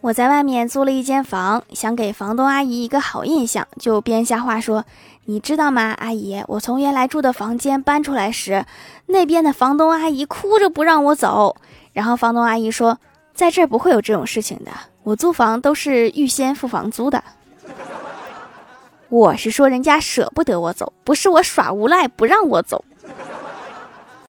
我在外面租了一间房想给房东阿姨一个好印象就编瞎话说你知道吗？阿姨我从原来住的房间搬出来时那边的房东阿姨哭着不让我走然后房东阿姨说在这儿不会有这种事情的。我租房都是预先付房租的。我是说人家舍不得我走不是我耍无赖不让我走。